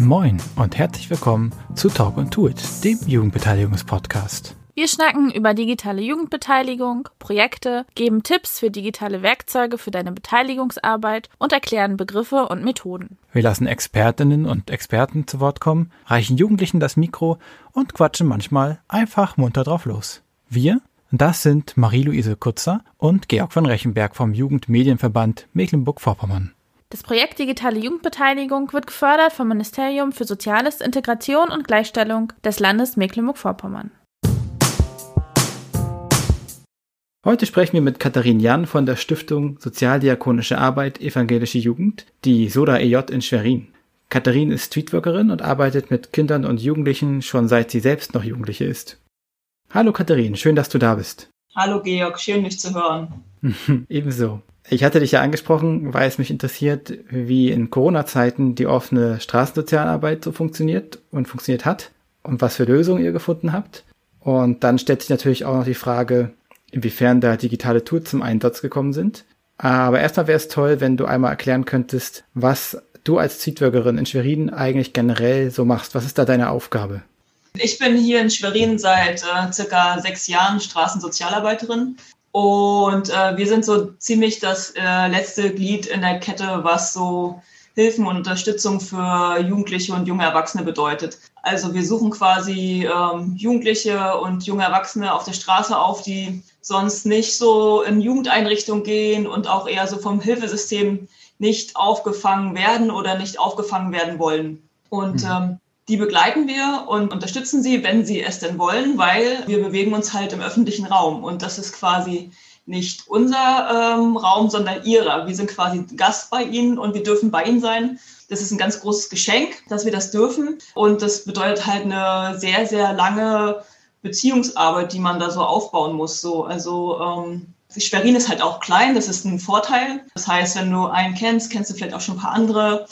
Moin und herzlich willkommen zu Talk und Do It, dem Jugendbeteiligungspodcast. Wir schnacken über digitale Jugendbeteiligung, Projekte, geben Tipps für digitale Werkzeuge für deine Beteiligungsarbeit und erklären Begriffe und Methoden. Wir lassen Expertinnen und Experten zu Wort kommen, reichen Jugendlichen das Mikro und quatschen manchmal einfach munter drauf los. Wir, das sind Marie-Louise Kutzer und Georg von Rechenberg vom Jugendmedienverband Mecklenburg-Vorpommern. Das Projekt Digitale Jugendbeteiligung wird gefördert vom Ministerium für Soziales, Integration und Gleichstellung des Landes Mecklenburg-Vorpommern. Heute sprechen wir mit Katharin Jan von der Stiftung Sozialdiakonische Arbeit Evangelische Jugend, die Soda EJ in Schwerin. Katharin ist Streetworkerin und arbeitet mit Kindern und Jugendlichen schon seit sie selbst noch Jugendliche ist. Hallo Katharin, schön, dass du da bist. Hallo Georg, schön dich zu hören. Ebenso. Ich hatte dich ja angesprochen, weil es mich interessiert, wie in Corona-Zeiten die offene Straßensozialarbeit so funktioniert und funktioniert hat und was für Lösungen ihr gefunden habt. Und dann stellt sich natürlich auch noch die Frage, inwiefern da digitale Tools zum Einsatz gekommen sind. Aber erstmal wäre es toll, wenn du einmal erklären könntest, was du als Zeitworkerin in Schwerin eigentlich generell so machst. Was ist da deine Aufgabe? Ich bin hier in Schwerin seit äh, circa sechs Jahren Straßensozialarbeiterin und äh, wir sind so ziemlich das äh, letzte Glied in der Kette, was so Hilfen und Unterstützung für Jugendliche und junge Erwachsene bedeutet. Also wir suchen quasi ähm, Jugendliche und junge Erwachsene auf der Straße auf, die sonst nicht so in Jugendeinrichtungen gehen und auch eher so vom Hilfesystem nicht aufgefangen werden oder nicht aufgefangen werden wollen. Und mhm. ähm, die begleiten wir und unterstützen sie, wenn sie es denn wollen, weil wir bewegen uns halt im öffentlichen Raum und das ist quasi nicht unser ähm, Raum, sondern ihrer. Wir sind quasi Gast bei ihnen und wir dürfen bei ihnen sein. Das ist ein ganz großes Geschenk, dass wir das dürfen und das bedeutet halt eine sehr, sehr lange Beziehungsarbeit, die man da so aufbauen muss. So, also ähm, Schwerin ist halt auch klein, das ist ein Vorteil. Das heißt, wenn du einen kennst, kennst du vielleicht auch schon ein paar andere.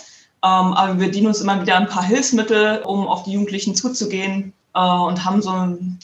Ähm, aber wir bedienen uns immer wieder ein paar Hilfsmittel, um auf die Jugendlichen zuzugehen äh, und haben so,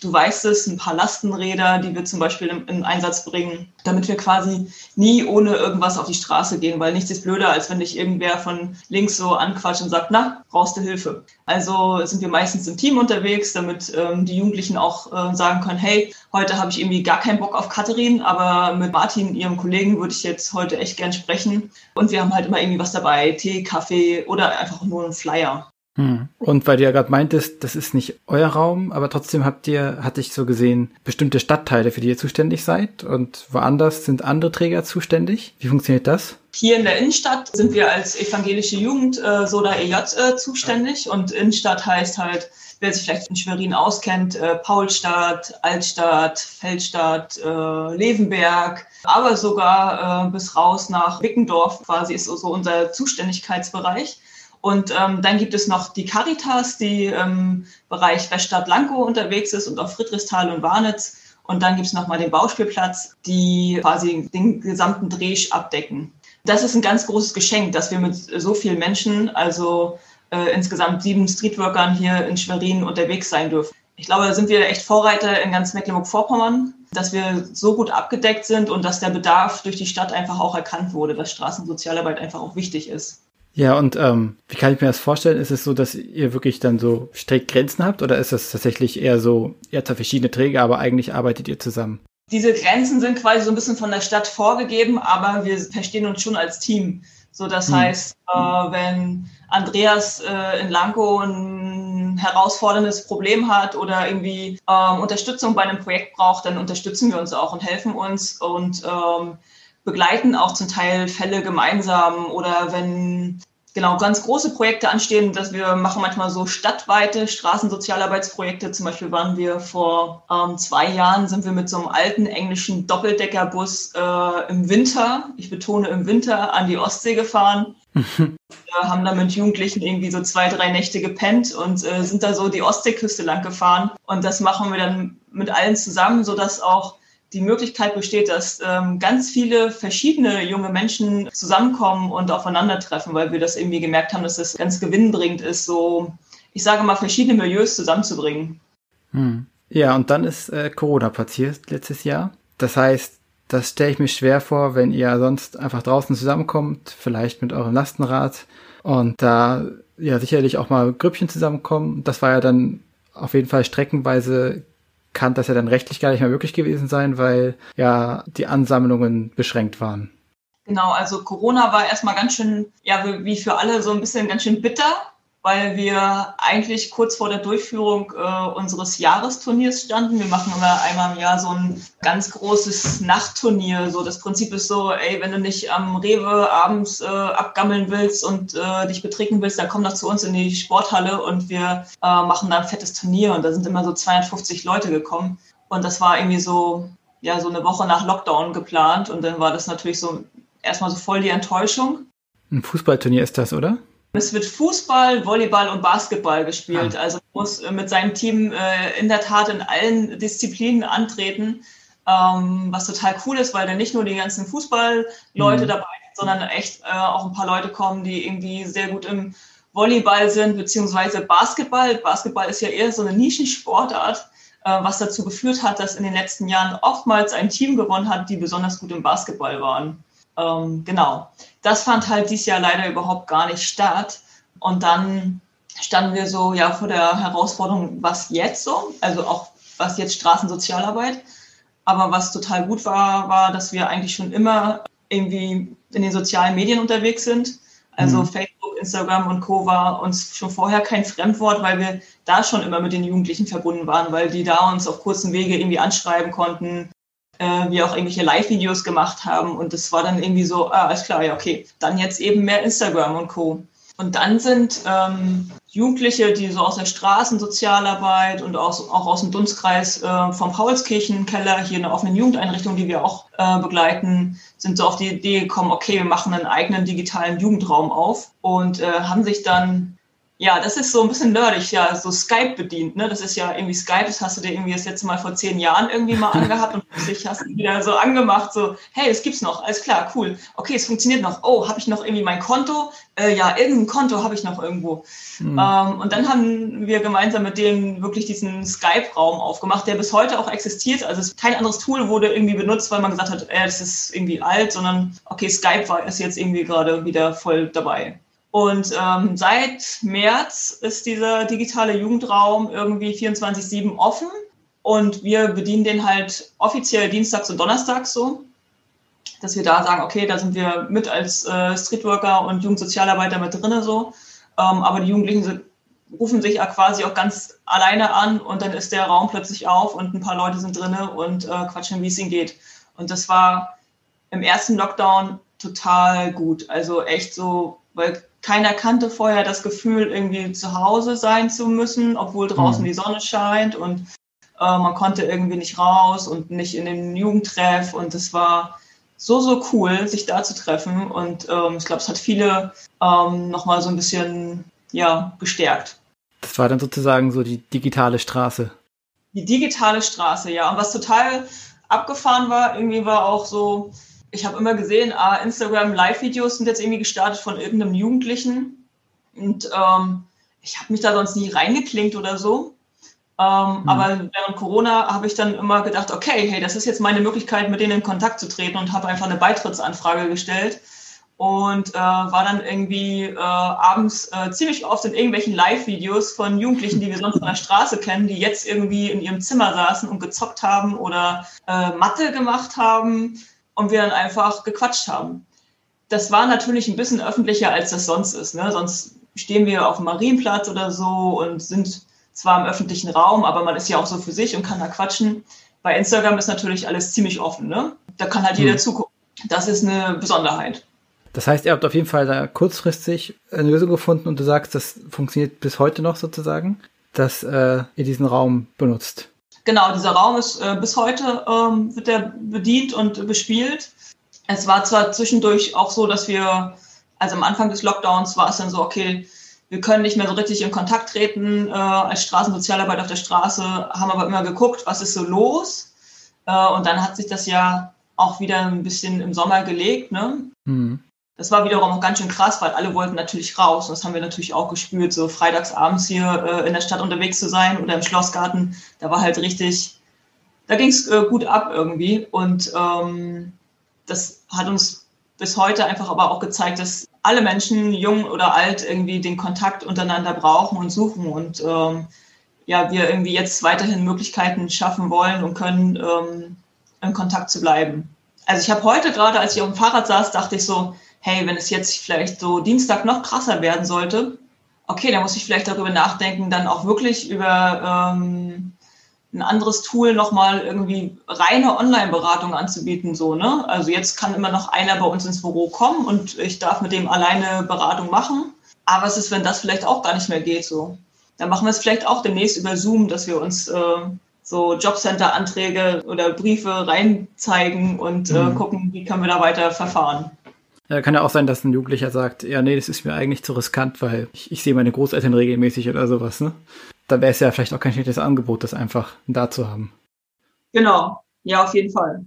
du weißt es, ein paar Lastenräder, die wir zum Beispiel im, im, Einsatz bringen, damit wir quasi nie ohne irgendwas auf die Straße gehen, weil nichts ist blöder, als wenn dich irgendwer von links so anquatscht und sagt, na, brauchst du Hilfe. Also sind wir meistens im Team unterwegs, damit ähm, die Jugendlichen auch äh, sagen können, hey, heute habe ich irgendwie gar keinen Bock auf Katharin, aber mit Martin, ihrem Kollegen, würde ich jetzt heute echt gern sprechen. Und wir haben halt immer irgendwie was dabei, Tee, Kaffee oder einfach nur einen Flyer. Hm. Und weil du ja gerade meintest, das ist nicht euer Raum, aber trotzdem habt ihr, hatte ich so gesehen, bestimmte Stadtteile, für die ihr zuständig seid und woanders sind andere Träger zuständig. Wie funktioniert das? Hier in der Innenstadt sind wir als evangelische Jugend äh, Soda EJ äh, zuständig und Innenstadt heißt halt, wer sich vielleicht in Schwerin auskennt, äh, Paulstadt, Altstadt, Feldstadt, äh, Levenberg, aber sogar äh, bis raus nach Wickendorf quasi ist so unser Zuständigkeitsbereich. Und ähm, dann gibt es noch die Caritas, die im Bereich Weststadt Lankow unterwegs ist und auf Friedrichsthal und Warnitz. Und dann gibt es nochmal den Bauspielplatz, die quasi den gesamten Dreh abdecken. Das ist ein ganz großes Geschenk, dass wir mit so vielen Menschen, also äh, insgesamt sieben Streetworkern hier in Schwerin unterwegs sein dürfen. Ich glaube, da sind wir echt Vorreiter in ganz Mecklenburg-Vorpommern, dass wir so gut abgedeckt sind und dass der Bedarf durch die Stadt einfach auch erkannt wurde, dass Straßensozialarbeit einfach auch wichtig ist. Ja, und ähm, wie kann ich mir das vorstellen? Ist es so, dass ihr wirklich dann so strikt Grenzen habt oder ist das tatsächlich eher so, ihr habt zwar verschiedene Träger, aber eigentlich arbeitet ihr zusammen? Diese Grenzen sind quasi so ein bisschen von der Stadt vorgegeben, aber wir verstehen uns schon als Team. So, das hm. heißt, äh, wenn Andreas äh, in Lanko ein herausforderndes Problem hat oder irgendwie ähm, Unterstützung bei einem Projekt braucht, dann unterstützen wir uns auch und helfen uns und ähm, begleiten auch zum Teil Fälle gemeinsam oder wenn genau ganz große Projekte anstehen, dass wir machen manchmal so stadtweite Straßensozialarbeitsprojekte. Zum Beispiel waren wir vor ähm, zwei Jahren sind wir mit so einem alten englischen Doppeldeckerbus äh, im Winter, ich betone im Winter, an die Ostsee gefahren. wir haben da mit Jugendlichen irgendwie so zwei, drei Nächte gepennt und äh, sind da so die Ostseeküste lang gefahren. Und das machen wir dann mit allen zusammen, sodass auch die Möglichkeit besteht, dass ähm, ganz viele verschiedene junge Menschen zusammenkommen und aufeinandertreffen, weil wir das irgendwie gemerkt haben, dass das ganz gewinnbringend ist, so, ich sage mal, verschiedene Milieus zusammenzubringen. Hm. Ja, und dann ist äh, Corona passiert letztes Jahr. Das heißt, das stelle ich mir schwer vor, wenn ihr sonst einfach draußen zusammenkommt, vielleicht mit eurem Lastenrad und da ja sicherlich auch mal Grüppchen zusammenkommen. Das war ja dann auf jeden Fall streckenweise kann das ja dann rechtlich gar nicht mehr möglich gewesen sein, weil ja die Ansammlungen beschränkt waren. Genau, also Corona war erstmal ganz schön, ja, wie für alle so ein bisschen ganz schön bitter, weil wir eigentlich kurz vor der Durchführung äh, unseres Jahresturniers standen. Wir machen immer einmal im Jahr so ein ganz großes Nachtturnier. So das Prinzip ist so, ey, wenn du nicht am Rewe abends äh, abgammeln willst und äh, dich betrinken willst, dann komm doch zu uns in die Sporthalle und wir äh, machen da ein fettes Turnier. Und da sind immer so 250 Leute gekommen. Und das war irgendwie so, ja, so eine Woche nach Lockdown geplant. Und dann war das natürlich so erstmal so voll die Enttäuschung. Ein Fußballturnier ist das, oder? Es wird Fußball, Volleyball und Basketball gespielt. Ah. Also muss äh, mit seinem Team äh, in der Tat in allen Disziplinen antreten, ähm, was total cool ist, weil da nicht nur die ganzen Fußballleute mhm. dabei sind, sondern echt äh, auch ein paar Leute kommen, die irgendwie sehr gut im Volleyball sind, beziehungsweise Basketball. Basketball ist ja eher so eine Nischensportart, äh, was dazu geführt hat, dass in den letzten Jahren oftmals ein Team gewonnen hat, die besonders gut im Basketball waren. Ähm, genau. Das fand halt dieses Jahr leider überhaupt gar nicht statt. Und dann standen wir so ja vor der Herausforderung, was jetzt so, also auch was jetzt Straßensozialarbeit. Aber was total gut war, war, dass wir eigentlich schon immer irgendwie in den sozialen Medien unterwegs sind. Also mhm. Facebook, Instagram und Co. war uns schon vorher kein Fremdwort, weil wir da schon immer mit den Jugendlichen verbunden waren, weil die da uns auf kurzen Wege irgendwie anschreiben konnten, äh, wir auch irgendwelche Live-Videos gemacht haben. Und das war dann irgendwie so, ah, alles klar, ja, okay. Dann jetzt eben mehr Instagram und Co. Und dann sind ähm, Jugendliche, die so aus der Straßensozialarbeit und aus, auch aus dem Dunstkreis äh, vom Paulskirchenkeller, hier eine offene Jugendeinrichtung, die wir auch äh, begleiten, sind so auf die Idee gekommen, okay, wir machen einen eigenen digitalen Jugendraum auf und äh, haben sich dann ja, das ist so ein bisschen nerdig, ja, so Skype bedient, ne? Das ist ja irgendwie Skype, das hast du dir irgendwie das letzte Mal vor zehn Jahren irgendwie mal angehabt und plötzlich hast du wieder so angemacht, so, hey, es gibt's noch, alles klar, cool. Okay, es funktioniert noch. Oh, habe ich noch irgendwie mein Konto? Äh, ja, irgendein Konto habe ich noch irgendwo. Mhm. Ähm, und dann haben wir gemeinsam mit denen wirklich diesen Skype-Raum aufgemacht, der bis heute auch existiert. Also kein anderes Tool wurde irgendwie benutzt, weil man gesagt hat, äh, das ist irgendwie alt, sondern okay, Skype war ist jetzt irgendwie gerade wieder voll dabei. Und ähm, seit März ist dieser digitale Jugendraum irgendwie 24-7 offen und wir bedienen den halt offiziell dienstags und donnerstags so, dass wir da sagen, okay, da sind wir mit als äh, Streetworker und Jugendsozialarbeiter mit drinne so. Ähm, aber die Jugendlichen sind, rufen sich ja quasi auch ganz alleine an und dann ist der Raum plötzlich auf und ein paar Leute sind drinne und äh, quatschen, wie es ihnen geht. Und das war im ersten Lockdown total gut. Also echt so, weil keiner kannte vorher das Gefühl, irgendwie zu Hause sein zu müssen, obwohl draußen mhm. die Sonne scheint und äh, man konnte irgendwie nicht raus und nicht in den Jugendtreff und es war so, so cool, sich da zu treffen und ähm, ich glaube, es hat viele ähm, nochmal so ein bisschen, ja, gestärkt. Das war dann sozusagen so die digitale Straße. Die digitale Straße, ja. Und was total abgefahren war, irgendwie war auch so, ich habe immer gesehen, ah, Instagram Live-Videos sind jetzt irgendwie gestartet von irgendeinem Jugendlichen. Und ähm, ich habe mich da sonst nie reingeklinkt oder so. Ähm, mhm. Aber während Corona habe ich dann immer gedacht, okay, hey, das ist jetzt meine Möglichkeit, mit denen in Kontakt zu treten und habe einfach eine Beitrittsanfrage gestellt und äh, war dann irgendwie äh, abends äh, ziemlich oft in irgendwelchen Live-Videos von Jugendlichen, die wir sonst von der Straße kennen, die jetzt irgendwie in ihrem Zimmer saßen und gezockt haben oder äh, Mathe gemacht haben und wir dann einfach gequatscht haben. Das war natürlich ein bisschen öffentlicher, als das sonst ist. Ne? Sonst stehen wir auf dem Marienplatz oder so und sind zwar im öffentlichen Raum, aber man ist ja auch so für sich und kann da quatschen. Bei Instagram ist natürlich alles ziemlich offen. Ne? Da kann halt jeder mhm. zugucken. Das ist eine Besonderheit. Das heißt, ihr habt auf jeden Fall da kurzfristig eine Lösung gefunden und du sagst, das funktioniert bis heute noch sozusagen, dass äh, ihr diesen Raum benutzt. Genau, dieser Raum ist äh, bis heute ähm, wird der bedient und bespielt. Es war zwar zwischendurch auch so, dass wir, also am Anfang des Lockdowns war es dann so, okay, wir können nicht mehr so richtig in Kontakt treten äh, als Straßensozialarbeit auf der Straße, haben aber immer geguckt, was ist so los. Äh, und dann hat sich das ja auch wieder ein bisschen im Sommer gelegt. Ne? Mhm. Das war wiederum auch ganz schön krass, weil alle wollten natürlich raus. Und das haben wir natürlich auch gespürt, so freitags abends hier äh, in der Stadt unterwegs zu sein oder im Schlossgarten. Da war halt richtig, da ging es äh, gut ab irgendwie. Und ähm, das hat uns bis heute einfach aber auch gezeigt, dass alle Menschen, jung oder alt, irgendwie den Kontakt untereinander brauchen und suchen und ähm, ja, wir irgendwie jetzt weiterhin Möglichkeiten schaffen wollen und können, ähm, in Kontakt zu bleiben. Also ich habe heute gerade, als ich auf dem Fahrrad saß, dachte ich so, hey, wenn es jetzt vielleicht so Dienstag noch krasser werden sollte, okay, dann muss ich vielleicht darüber nachdenken, dann auch wirklich über ähm, ein anderes Tool nochmal irgendwie reine Online-Beratung anzubieten, so, ne? Also jetzt kann immer noch einer bei uns ins Büro kommen und ich darf mit dem alleine Beratung machen. Aber was ist, wenn das vielleicht auch gar nicht mehr geht, so? Dann machen wir es vielleicht auch demnächst über Zoom, dass wir uns äh, so Jobcenter-Anträge oder Briefe reinzeigen und äh, mhm. gucken, wie können wir da weiter verfahren. Ja, kann ja auch sein, dass ein Jugendlicher sagt, ja, nee, das ist mir eigentlich zu riskant, weil ich, ich sehe meine Großeltern regelmäßig oder sowas, ne? Da wäre es ja vielleicht auch kein schlechtes Angebot, das einfach da zu haben. Genau, ja, auf jeden Fall.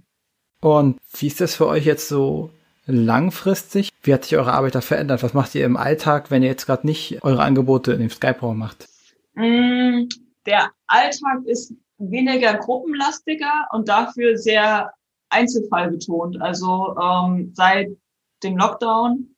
Und wie ist das für euch jetzt so langfristig? Wie hat sich eure Arbeit da verändert? Was macht ihr im Alltag, wenn ihr jetzt gerade nicht eure Angebote in dem Skype-Raum macht? Mm, der Alltag ist weniger gruppenlastiger und dafür sehr einzelfallbetont. Also ähm, seit dem Lockdown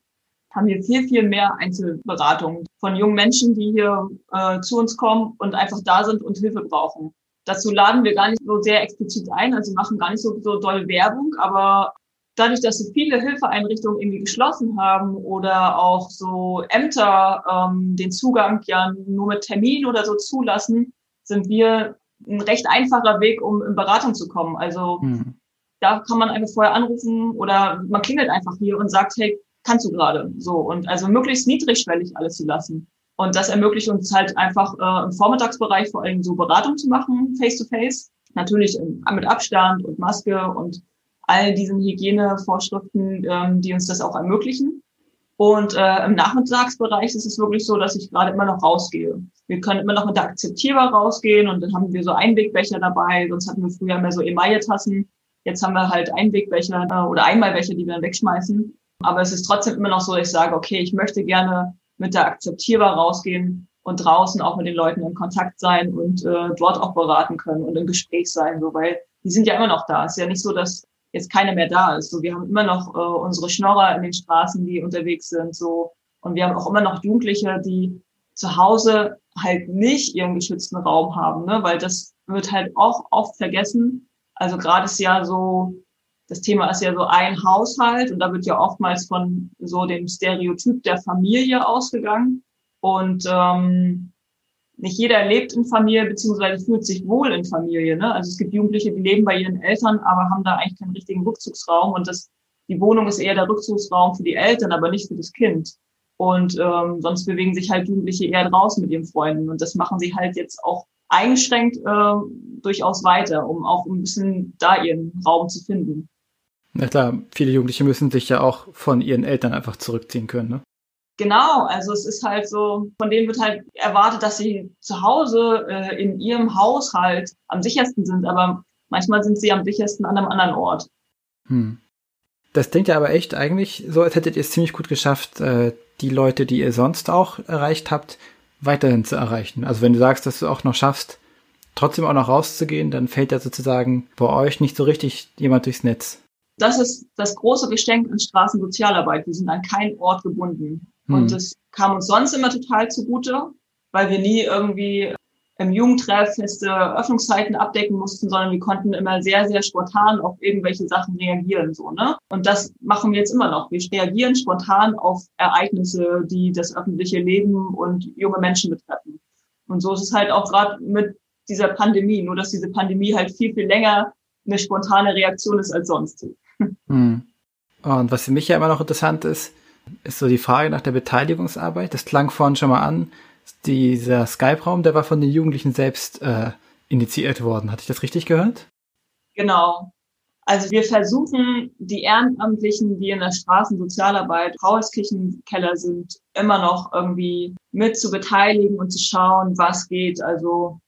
haben wir viel, viel mehr Einzelberatungen von jungen Menschen, die hier äh, zu uns kommen und einfach da sind und Hilfe brauchen. Dazu laden wir gar nicht so sehr explizit ein, also machen gar nicht so, so doll Werbung, aber dadurch, dass so viele Hilfeeinrichtungen irgendwie geschlossen haben oder auch so Ämter ähm, den Zugang ja nur mit Termin oder so zulassen, sind wir ein recht einfacher Weg, um in Beratung zu kommen. Also hm. Da kann man einfach vorher anrufen oder man klingelt einfach hier und sagt, hey, kannst du gerade so und also möglichst niedrigschwellig alles zu lassen. Und das ermöglicht uns halt einfach äh, im Vormittagsbereich vor allem so Beratung zu machen, face to face. Natürlich mit Abstand und Maske und all diesen Hygienevorschriften, ähm, die uns das auch ermöglichen. Und äh, im Nachmittagsbereich ist es wirklich so, dass ich gerade immer noch rausgehe. Wir können immer noch mit der Akzeptierbar rausgehen und dann haben wir so Einwegbecher dabei. Sonst hatten wir früher mehr so Emaille-Tassen. Jetzt haben wir halt Einwegbecher äh, oder Einmalbecher, die wir dann wegschmeißen. Aber es ist trotzdem immer noch so, dass ich sage, okay, ich möchte gerne mit der Akzeptierbar rausgehen und draußen auch mit den Leuten in Kontakt sein und äh, dort auch beraten können und im Gespräch sein, so weil die sind ja immer noch da. Es ist ja nicht so, dass jetzt keiner mehr da ist. So, wir haben immer noch äh, unsere Schnorrer in den Straßen, die unterwegs sind, so und wir haben auch immer noch Jugendliche, die zu Hause halt nicht ihren geschützten Raum haben, ne? weil das wird halt auch oft vergessen. Also gerade ist ja so das Thema ist ja so ein Haushalt und da wird ja oftmals von so dem Stereotyp der Familie ausgegangen. Und ähm, nicht jeder lebt in Familie beziehungsweise fühlt sich wohl in Familie. Ne? Also es gibt Jugendliche, die leben bei ihren Eltern, aber haben da eigentlich keinen richtigen Rückzugsraum und das die Wohnung ist eher der Rückzugsraum für die Eltern, aber nicht für das Kind. Und ähm, sonst bewegen sich halt Jugendliche eher draußen mit ihren Freunden und das machen sie halt jetzt auch eingeschränkt äh, durchaus weiter, um auch ein bisschen da ihren Raum zu finden. Na klar, viele Jugendliche müssen sich ja auch von ihren Eltern einfach zurückziehen können, ne? Genau, also es ist halt so, von denen wird halt erwartet, dass sie zu Hause äh, in ihrem Haushalt am sichersten sind, aber manchmal sind sie am sichersten an einem anderen Ort. Hm. Das klingt ja aber echt eigentlich so, als hättet ihr es ziemlich gut geschafft, äh, die Leute, die ihr sonst auch erreicht habt, weiterhin zu erreichen. Also wenn du sagst, dass du auch noch schaffst, trotzdem auch noch rauszugehen, dann fällt ja sozusagen bei euch nicht so richtig jemand durchs Netz das ist das große Geschenk in Straßensozialarbeit. Wir sind an keinen Ort gebunden. Hm. Und das kam uns sonst immer total zugute, weil wir nie irgendwie im Jugendtreff feste Öffnungszeiten abdecken mussten, sondern wir konnten immer sehr, sehr spontan auf irgendwelche Sachen reagieren, so, ne? Und das machen wir jetzt immer noch. Wir reagieren spontan auf Ereignisse, die das öffentliche Leben und junge Menschen betreffen. Und so ist es halt auch gerade mit dieser Pandemie, nur dass diese Pandemie halt viel, viel länger eine spontane Reaktion ist als sonst. Hm. Und was für mich ja immer noch interessant ist, ist so die Frage nach der Beteiligungsarbeit. Das klang vorhin schon mal an. Dieser Skype-Raum, der war von den Jugendlichen selbst äh, initiiert worden. Hatte ich das richtig gehört? Genau. Also wir versuchen, die Ehrenamtlichen, die in der Straßensozialarbeit, Paulskirchenkeller sind, immer noch irgendwie mit zu beteiligen und zu schauen, was geht. Also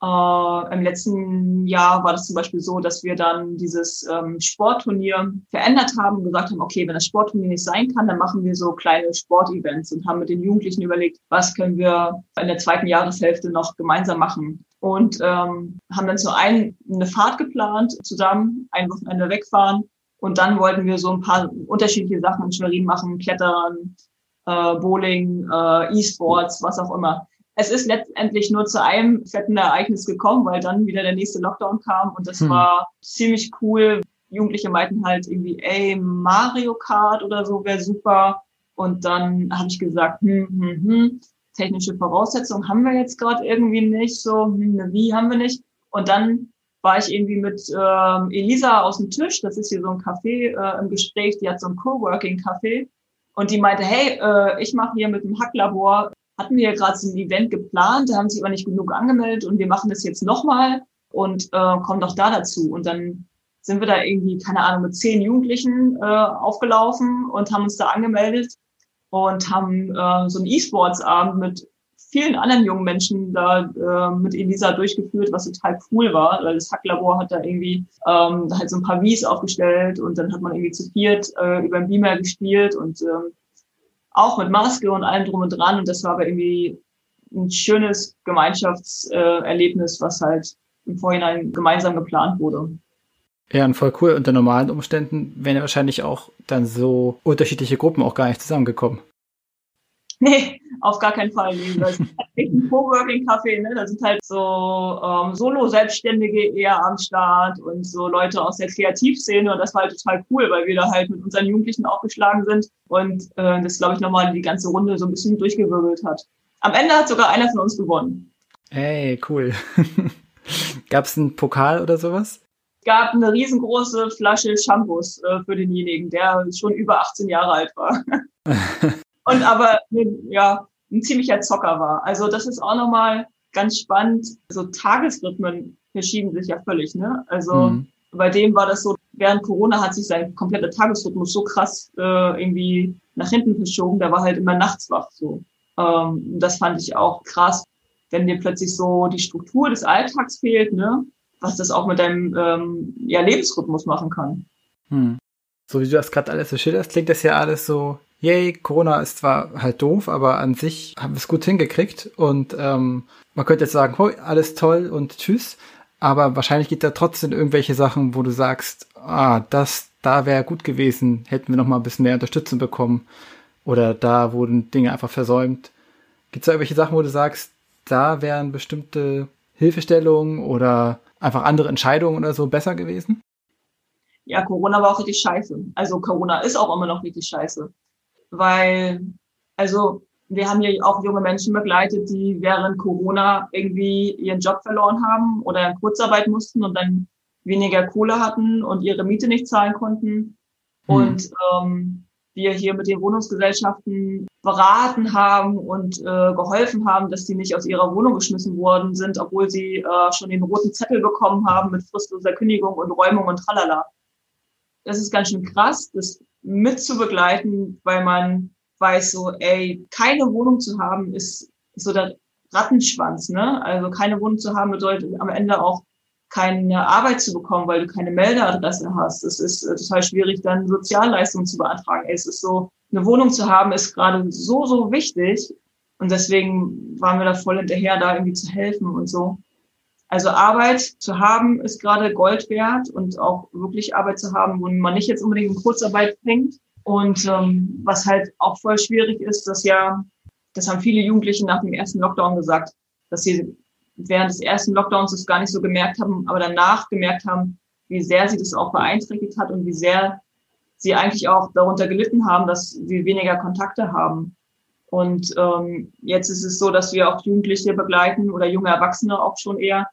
äh, Im letzten Jahr war das zum Beispiel so, dass wir dann dieses ähm, Sportturnier verändert haben und gesagt haben, okay, wenn das Sportturnier nicht sein kann, dann machen wir so kleine Sportevents und haben mit den Jugendlichen überlegt, was können wir in der zweiten Jahreshälfte noch gemeinsam machen. Und ähm, haben dann so ein, eine Fahrt geplant, zusammen ein Wochenende wegfahren Und dann wollten wir so ein paar unterschiedliche Sachen in Schwerin machen, Klettern, äh, Bowling, äh, E-Sports, was auch immer. Es ist letztendlich nur zu einem fetten Ereignis gekommen, weil dann wieder der nächste Lockdown kam und das hm. war ziemlich cool. Jugendliche meinten halt irgendwie, ey, Mario Kart oder so wäre super. Und dann habe ich gesagt, hm, hm, hm, technische Voraussetzungen haben wir jetzt gerade irgendwie nicht, so, hm, wie haben wir nicht. Und dann war ich irgendwie mit ähm, Elisa aus dem Tisch, das ist hier so ein Café äh, im Gespräch, die hat so ein Coworking-Café und die meinte, hey, äh, ich mache hier mit dem Hacklabor, hatten wir gerade so ein Event geplant, da haben sich aber nicht genug angemeldet und wir machen das jetzt nochmal und äh, kommen doch da dazu. Und dann sind wir da irgendwie, keine Ahnung, mit zehn Jugendlichen äh, aufgelaufen und haben uns da angemeldet und haben äh, so einen E-Sports-Abend mit vielen anderen jungen Menschen da äh, mit Elisa durchgeführt, was total cool war, weil das Hacklabor hat da irgendwie ähm, halt so ein paar Wies aufgestellt und dann hat man irgendwie zu viert äh, über den Beamer gespielt und ähm, auch mit Maske und allem drum und dran und das war aber irgendwie ein schönes Gemeinschaftserlebnis, was halt im Vorhinein gemeinsam geplant wurde. Ja, und voll cool. Unter normalen Umständen wären ja wahrscheinlich auch dann so unterschiedliche Gruppen auch gar nicht zusammengekommen. Nee, auf gar keinen Fall. Das ist halt ein Coworking-Café, ne? Da sind halt so ähm, Solo-Selbstständige eher am Start und so Leute aus der Kreativszene und das war halt total cool, weil wir da halt mit unseren Jugendlichen aufgeschlagen sind und äh, das, glaube ich, nochmal die ganze Runde so ein bisschen durchgewirbelt hat. Am Ende hat sogar einer von uns gewonnen. Ey, cool. Gab es einen Pokal oder sowas? gab eine riesengroße Flasche Shampoos äh, für denjenigen, der schon über 18 Jahre alt war. und aber ja, ein ziemlicher Zocker war. Also das ist auch nochmal ganz spannend. So Tagesrhythmen verschieben sich ja völlig, ne? Also mhm. bei dem war das so, während Corona hat sich sein kompletter Tagesrhythmus so krass äh, irgendwie nach hinten verschoben. Der war halt immer nachts wach so. Ähm, das fand ich auch krass, wenn dir plötzlich so die Struktur des Alltags fehlt, ne? Was das auch mit deinem ähm, ja, Lebensrhythmus machen kann. Hm. So wie du das gerade alles so schilderst, klingt das ja alles so yay, Corona ist zwar halt doof, aber an sich haben wir es gut hingekriegt und ähm, man könnte jetzt sagen, hoi, alles toll und tschüss, aber wahrscheinlich gibt da trotzdem irgendwelche Sachen, wo du sagst, ah, das, da wäre gut gewesen, hätten wir noch mal ein bisschen mehr Unterstützung bekommen oder da wurden Dinge einfach versäumt. Gibt es da irgendwelche Sachen, wo du sagst, da wären bestimmte Hilfestellungen oder einfach andere Entscheidungen oder so besser gewesen? Ja, Corona war auch richtig scheiße. Also Corona ist auch immer noch richtig scheiße weil, also wir haben ja auch junge Menschen begleitet, die während Corona irgendwie ihren Job verloren haben oder in Kurzarbeit mussten und dann weniger Kohle hatten und ihre Miete nicht zahlen konnten. Mhm. Und ähm, wir hier mit den Wohnungsgesellschaften beraten haben und äh, geholfen haben, dass die nicht aus ihrer Wohnung geschmissen worden sind, obwohl sie äh, schon den roten Zettel bekommen haben mit fristloser Kündigung und Räumung und tralala. Das ist ganz schön krass. Das mitzubegleiten, weil man weiß so, ey, keine Wohnung zu haben ist so der Rattenschwanz, ne? Also keine Wohnung zu haben bedeutet am Ende auch keine Arbeit zu bekommen, weil du keine Meldeadresse hast. Es ist äh, total schwierig, dann Sozialleistungen zu beantragen. Es ist so, eine Wohnung zu haben, ist gerade so, so wichtig. Und deswegen waren wir da voll hinterher, da irgendwie zu helfen und so. Also Arbeit zu haben ist gerade Gold wert und auch wirklich Arbeit zu haben, wo man nicht jetzt unbedingt in Kurzarbeit fängt. Und ähm, was halt auch voll schwierig ist, dass ja, das haben viele Jugendliche nach dem ersten Lockdown gesagt, dass sie während des ersten Lockdowns es gar nicht so gemerkt haben, aber danach gemerkt haben, wie sehr sie das auch beeinträchtigt hat und wie sehr sie eigentlich auch darunter gelitten haben, dass sie weniger Kontakte haben. Und ähm, jetzt ist es so, dass wir auch Jugendliche begleiten oder junge Erwachsene auch schon eher,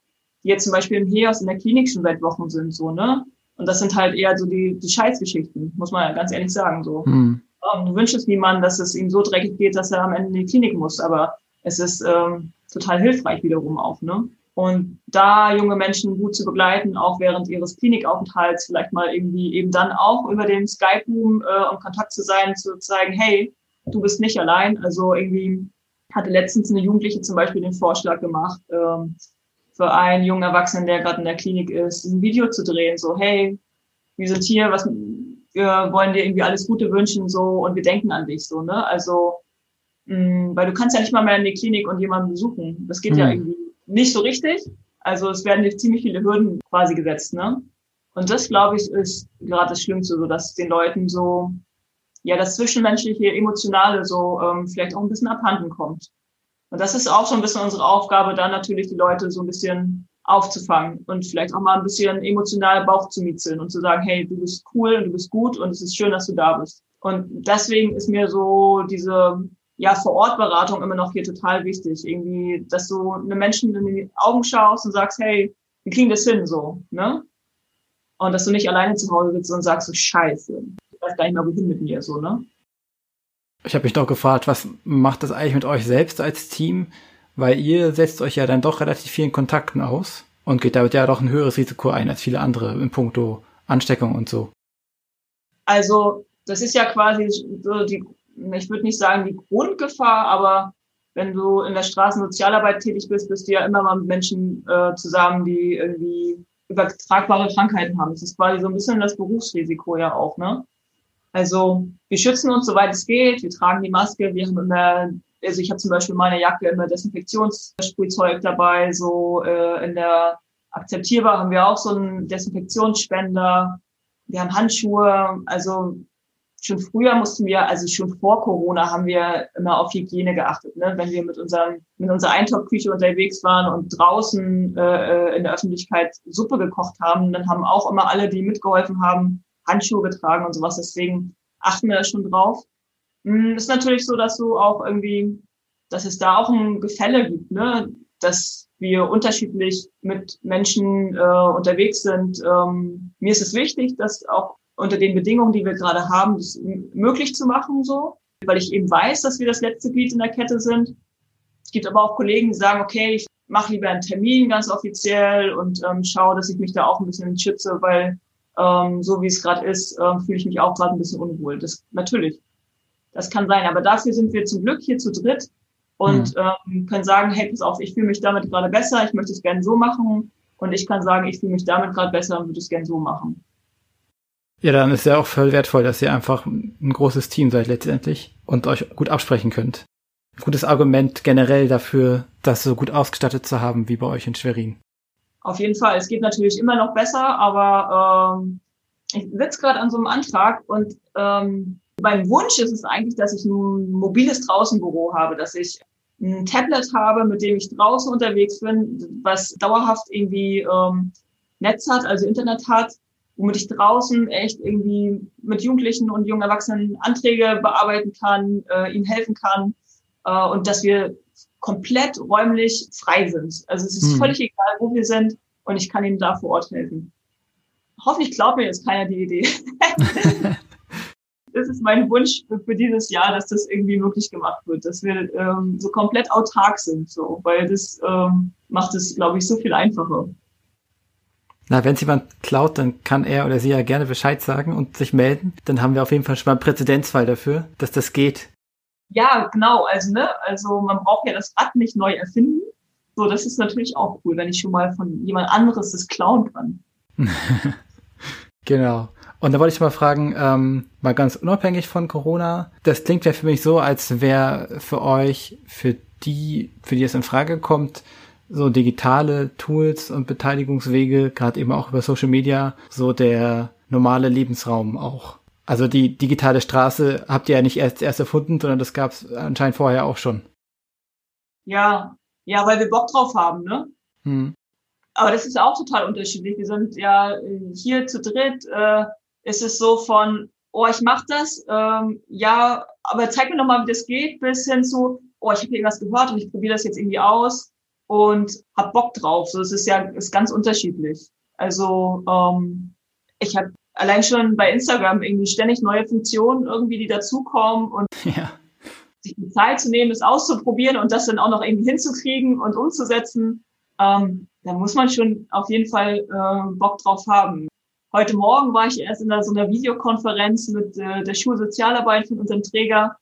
die jetzt zum Beispiel im HEOS in der Klinik schon seit Wochen sind, so, ne? Und das sind halt eher so die, die Scheißgeschichten, muss man ja ganz ehrlich sagen, so. Mhm. du wünschst es niemandem, dass es ihm so dreckig geht, dass er am Ende in die Klinik muss, aber es ist ähm, total hilfreich wiederum auch, ne? Und da junge Menschen gut zu begleiten, auch während ihres Klinikaufenthalts, vielleicht mal irgendwie eben dann auch über den Skype-Boom äh, und Kontakt zu sein, zu zeigen, hey, du bist nicht allein. Also irgendwie hatte letztens eine Jugendliche zum Beispiel den Vorschlag gemacht, ähm, für einen jungen Erwachsenen, der gerade in der Klinik ist, ein Video zu drehen, so, hey, wir sind hier, was, wir wollen dir irgendwie alles Gute wünschen, so, und wir denken an dich, so, ne, also, mh, mm, weil du kannst ja nicht mal mehr in die Klinik und jemanden besuchen. Das geht mhm. ja irgendwie nicht so richtig. Also, es werden dir ziemlich viele Hürden quasi gesetzt, ne. Und das, glaube ich, ist gerade das Schlimmste, so dass den Leuten so, ja, das Zwischenmenschliche, Emotionale so ähm, vielleicht auch ein bisschen abhanden kommt. Und das ist auch so ein bisschen unsere Aufgabe, da natürlich die Leute so ein bisschen aufzufangen und vielleicht auch mal ein bisschen emotional Bauch zu miezeln und zu sagen, hey, du bist cool und du bist gut und es ist schön, dass du da bist. Und deswegen ist mir so diese ja, Vor-Ort-Beratung immer noch hier total wichtig. Irgendwie, dass du einem Menschen in die Augen schaust und sagst, hey, wir kriegen das hin, so, ne? Und dass du nicht alleine zu Hause sitzt und sagst, so, scheiße, ich weiß gar nicht mehr, wohin mit mir, so, ne? Ich habe mich doch gefragt, was macht das eigentlich mit euch selbst als Team? Weil ihr setzt euch ja dann doch relativ vielen Kontakten aus und geht damit ja doch ein höheres Risiko ein als viele andere in puncto Ansteckung und so. Also, das ist ja quasi so die ich würde nicht sagen die Grundgefahr, aber wenn du in der Straßensozialarbeit tätig bist, bist du ja immer mal mit Menschen äh, zusammen, die irgendwie übertragbare Krankheiten haben. Das ist quasi so ein bisschen das Berufsrisiko ja auch, ne? Also wir schützen uns, soweit es geht. Wir tragen die Maske. Wir haben immer, also ich habe zum Beispiel meine Jacke immer Desinfektionssprühzeug dabei. So äh, in der akzeptierbar haben wir auch so einen Desinfektionsspender. Wir haben Handschuhe. Also schon früher mussten wir, also schon vor Corona, haben wir immer auf Hygiene geachtet. Ne? Wenn wir mit, unseren, mit unserer Eintopfküche unterwegs waren und draußen äh, in der Öffentlichkeit Suppe gekocht haben, dann haben auch immer alle, die mitgeholfen haben, Handschuhe getragen und sowas. Deswegen achten wir da schon drauf. Hm, ist natürlich so, dass du auch irgendwie, dass es da auch ein Gefälle gibt, ne? dass wir unterschiedlich mit Menschen äh, unterwegs sind. Ähm, mir ist es wichtig, dass auch unter den Bedingungen, die wir gerade haben, das möglich zu machen, so, weil ich eben weiß, dass wir das letzte Glied in der Kette sind. Es gibt aber auch Kollegen, die sagen, okay, ich mache lieber einen Termin ganz offiziell und ähm, schaue, dass ich mich da auch ein bisschen schütze, weil ähm, so wie es gerade ist, ähm, fühle ich mich auch gerade ein bisschen unwohl. Das natürlich, das kann sein. Aber dafür sind wir zum Glück hier zu dritt und mhm. ähm, können sagen, hey, pass auf, ich fühle mich damit gerade besser, ich möchte es gerne so machen. Und ich kann sagen, ich fühle mich damit gerade besser und würde es gerne so machen. Ja, dann ist ja auch voll wertvoll, dass ihr einfach ein großes Team seid letztendlich und euch gut absprechen könnt. Ein gutes Argument generell dafür, das so gut ausgestattet zu haben wie bei euch in Schwerin. Auf jeden Fall. Es geht natürlich immer noch besser, aber ähm, ich sitze gerade an so einem Antrag und ähm, mein Wunsch ist es eigentlich, dass ich ein mobiles Draußenbüro habe, dass ich ein Tablet habe, mit dem ich draußen unterwegs bin, was dauerhaft irgendwie ähm, Netz hat, also Internet hat womit ich draußen echt irgendwie mit Jugendlichen und jungen Erwachsenen Anträge bearbeiten kann, äh, ihnen helfen kann äh, und dass wir komplett räumlich frei sind. Also es ist hm. völlig egal, wo wir sind und ich kann ihnen da vor Ort helfen. Hoffentlich glaubt mir jetzt keiner die Idee. das ist mein Wunsch für dieses Jahr, dass das irgendwie möglich gemacht wird, dass wir ähm, so komplett autark sind, so, weil das ähm, macht es, glaube ich, so viel einfacher. Na, wenn es jemand klaut, dann kann er oder sie ja gerne Bescheid sagen und sich melden. Dann haben wir auf jeden Fall schon mal einen Präzedenzfall dafür, dass das geht. Ja, genau. Also, ne, also man braucht ja das Rad nicht neu erfinden. So, das ist natürlich auch cool, wenn ich schon mal von jemand anderes das klauen kann. genau. Und da wollte ich mal fragen, ähm, mal ganz unabhängig von Corona, das klingt ja für mich so, als wäre für euch, für die, für die es in Frage kommt, so digitale Tools und Beteiligungswege, gerade eben auch über Social Media, so der normale Lebensraum auch. Also die digitale Straße habt ihr ja nicht erst erst erfunden, sondern das gab es anscheinend vorher auch schon. Ja, ja, weil wir Bock drauf haben, ne? Hm. Aber das ist auch total unterschiedlich. Wir sind ja äh, hier zu dritt. Äh, ist es so von, oh, ich mach das, ähm, ja, aber zeig mir noch mal, wie das geht, bis hin zu, oh, ich habe irgendwas gehört und ich probiere das jetzt irgendwie aus und hab Bock drauf. So, es ist ja ist ganz unterschiedlich. Also ähm, ich habe allein schon bei Instagram irgendwie ständig neue Funktionen irgendwie, die dazukommen und ja. sich die Zeit zu nehmen, es auszuprobieren und das dann auch noch irgendwie hinzukriegen und umzusetzen, ähm, da muss man schon auf jeden Fall äh, Bock drauf haben. Heute Morgen war ich erst in einer, so einer Videokonferenz mit äh, der Schulsozialarbeit von unserem Träger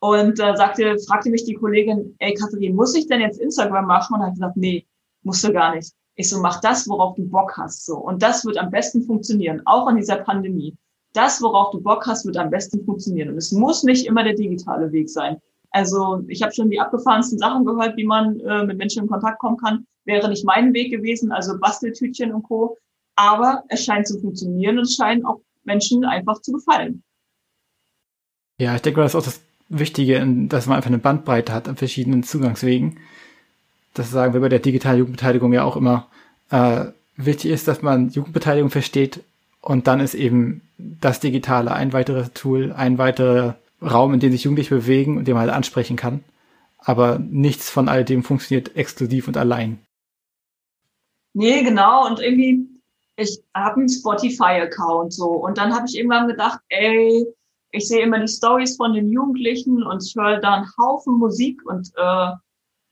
und da äh, sagte, fragte mich die Kollegin, ey Katharin, muss ich denn jetzt Instagram machen? Und hat gesagt, nee, musst du gar nicht. Ich so, mach das, worauf du Bock hast. So. Und das wird am besten funktionieren, auch in dieser Pandemie. Das, worauf du Bock hast, wird am besten funktionieren. Und es muss nicht immer der digitale Weg sein. Also ich habe schon die abgefahrensten Sachen gehört, wie man äh, mit Menschen in Kontakt kommen kann. Wäre nicht mein Weg gewesen, also Basteltütchen und Co. Aber es scheint zu funktionieren und es scheint auch Menschen einfach zu gefallen. Ja, ich denke, das ist auch das Wichtige, dass man einfach eine Bandbreite hat an verschiedenen Zugangswegen. Das sagen wir bei der digitalen Jugendbeteiligung ja auch immer. Äh, wichtig ist, dass man Jugendbeteiligung versteht und dann ist eben das Digitale ein weiteres Tool, ein weiterer Raum, in dem sich Jugendliche bewegen und den man halt ansprechen kann. Aber nichts von all dem funktioniert exklusiv und allein. Nee, genau. Und irgendwie, ich habe einen Spotify-Account so. Und dann habe ich irgendwann gedacht, ey, ich sehe immer die Stories von den Jugendlichen und ich höre da einen Haufen Musik und äh,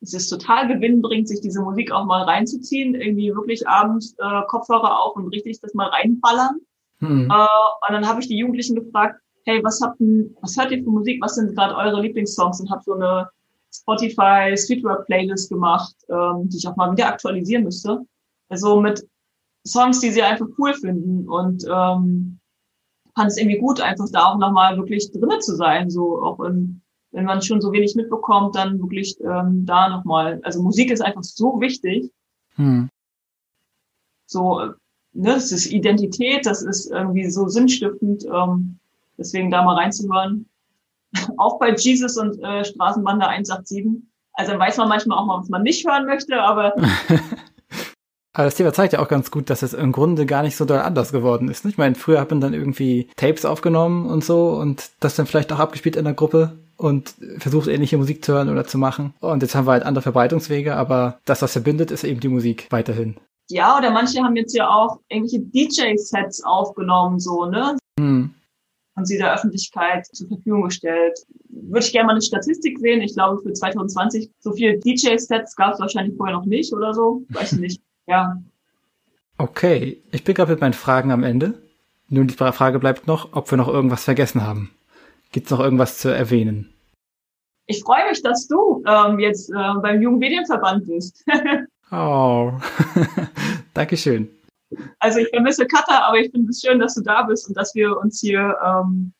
es ist total gewinnbringend, sich diese Musik auch mal reinzuziehen, irgendwie wirklich abends äh, Kopfhörer auf und richtig das mal reinballern. Mhm. Äh, und dann habe ich die Jugendlichen gefragt, hey, was habt denn, was hört ihr für Musik? Was sind gerade eure Lieblingssongs? Und habe so eine Spotify Streetwork Playlist gemacht, ähm, die ich auch mal wieder aktualisieren müsste. Also mit Songs, die sie einfach cool finden und ähm, fand es irgendwie gut, einfach da auch nochmal wirklich drinne zu sein, so auch in, wenn man schon so wenig mitbekommt, dann wirklich ähm, da nochmal, also Musik ist einfach so wichtig. Hm. So, ne, das ist Identität, das ist irgendwie so sinnstiftend, ähm, deswegen da mal reinzuhören. auch bei Jesus und äh, Straßenbande 187. Also dann weiß man manchmal auch mal, was man nicht hören möchte, aber Aber das Thema zeigt ja auch ganz gut, dass es im Grunde gar nicht so doll anders geworden ist. Ich meine, früher hat man dann irgendwie Tapes aufgenommen und so und das dann vielleicht auch abgespielt in der Gruppe und versucht ähnliche Musik zu hören oder zu machen. Und jetzt haben wir halt andere Verbreitungswege, aber das, was verbindet, ist eben die Musik weiterhin. Ja, oder manche haben jetzt ja auch irgendwelche DJ-Sets aufgenommen, so, ne? Hm. Und sie der Öffentlichkeit zur Verfügung gestellt. Würde ich gerne mal eine Statistik sehen. Ich glaube, für 2020 so viele DJ-Sets gab es wahrscheinlich vorher noch nicht oder so. Weiß ich nicht ja. Okay, ich bin gerade mit meinen Fragen am Ende. Nun, die Frage bleibt noch, ob wir noch irgendwas vergessen haben. Gibt es noch irgendwas zu erwähnen? Ich freue mich, dass du ähm, jetzt äh, beim Jugendmedienverband bist. oh, Dankeschön. Also ich vermisse Katha, aber ich finde es schön, dass du da bist und dass wir uns hier, ähm,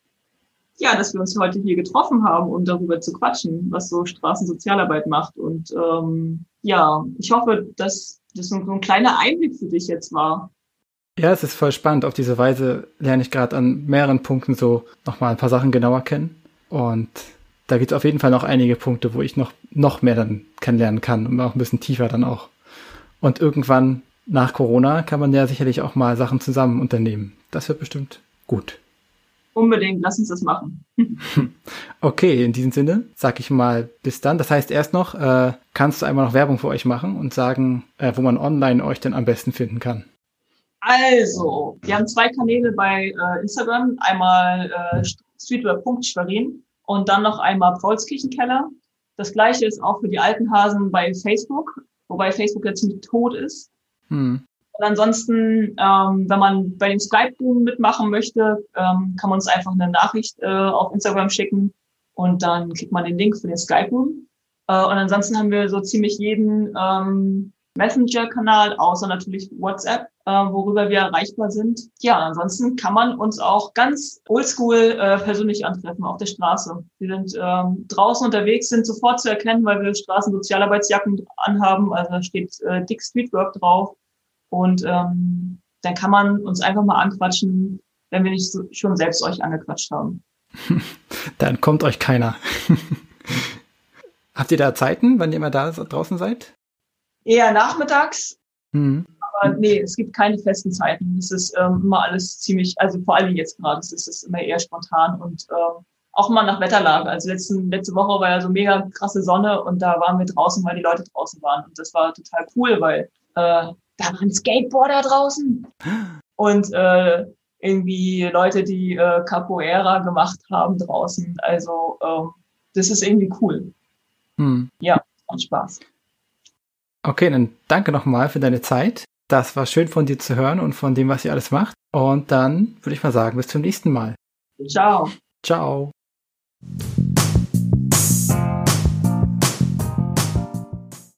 ja, dass wir uns heute hier getroffen haben, um darüber zu quatschen, was so Straßensozialarbeit macht. Und ähm, ja, ich hoffe, dass das so ein kleiner Einblick für dich jetzt war. Ja, es ist voll spannend. Auf diese Weise lerne ich gerade an mehreren Punkten so nochmal ein paar Sachen genauer kennen. Und da gibt es auf jeden Fall noch einige Punkte, wo ich noch, noch mehr dann kennenlernen kann und auch ein bisschen tiefer dann auch. Und irgendwann nach Corona kann man ja sicherlich auch mal Sachen zusammen unternehmen. Das wird bestimmt gut. Unbedingt, lass uns das machen. okay, in diesem Sinne sag ich mal bis dann. Das heißt erst noch, äh, kannst du einmal noch Werbung für euch machen und sagen, äh, wo man online euch denn am besten finden kann? Also, wir haben zwei Kanäle bei äh, Instagram. Einmal äh, streetwear.schwerin und dann noch einmal Paulskirchenkeller. Das gleiche ist auch für die alten Hasen bei Facebook, wobei Facebook ja ziemlich tot ist. Hm. Und ansonsten, ähm, wenn man bei dem Skype-Boom mitmachen möchte, ähm, kann man uns einfach eine Nachricht äh, auf Instagram schicken und dann kriegt man den Link für den Skype-Boom. Äh, und ansonsten haben wir so ziemlich jeden ähm, Messenger-Kanal, außer natürlich WhatsApp, äh, worüber wir erreichbar sind. Ja, ansonsten kann man uns auch ganz oldschool äh, persönlich antreffen auf der Straße. Wir sind ähm, draußen unterwegs, sind sofort zu erkennen, weil wir Straßensozialarbeitsjacken anhaben. Also da steht äh, Dick Streetwork drauf. Und ähm, dann kann man uns einfach mal anquatschen, wenn wir nicht so, schon selbst euch angequatscht haben. dann kommt euch keiner. Habt ihr da Zeiten, wann ihr immer da draußen seid? Eher nachmittags. Mhm. Aber nee, es gibt keine festen Zeiten. Es ist ähm, immer alles ziemlich, also vor allem jetzt gerade, es ist immer eher spontan und ähm, auch mal nach Wetterlage. Also letzten, letzte Woche war ja so mega krasse Sonne und da waren wir draußen, weil die Leute draußen waren. Und das war total cool, weil äh, da waren Skateboarder draußen und äh, irgendwie Leute, die äh, Capoeira gemacht haben draußen. Also ähm, das ist irgendwie cool. Hm. Ja, macht Spaß. Okay, dann danke nochmal für deine Zeit. Das war schön von dir zu hören und von dem, was ihr alles macht. Und dann würde ich mal sagen, bis zum nächsten Mal. Ciao. Ciao.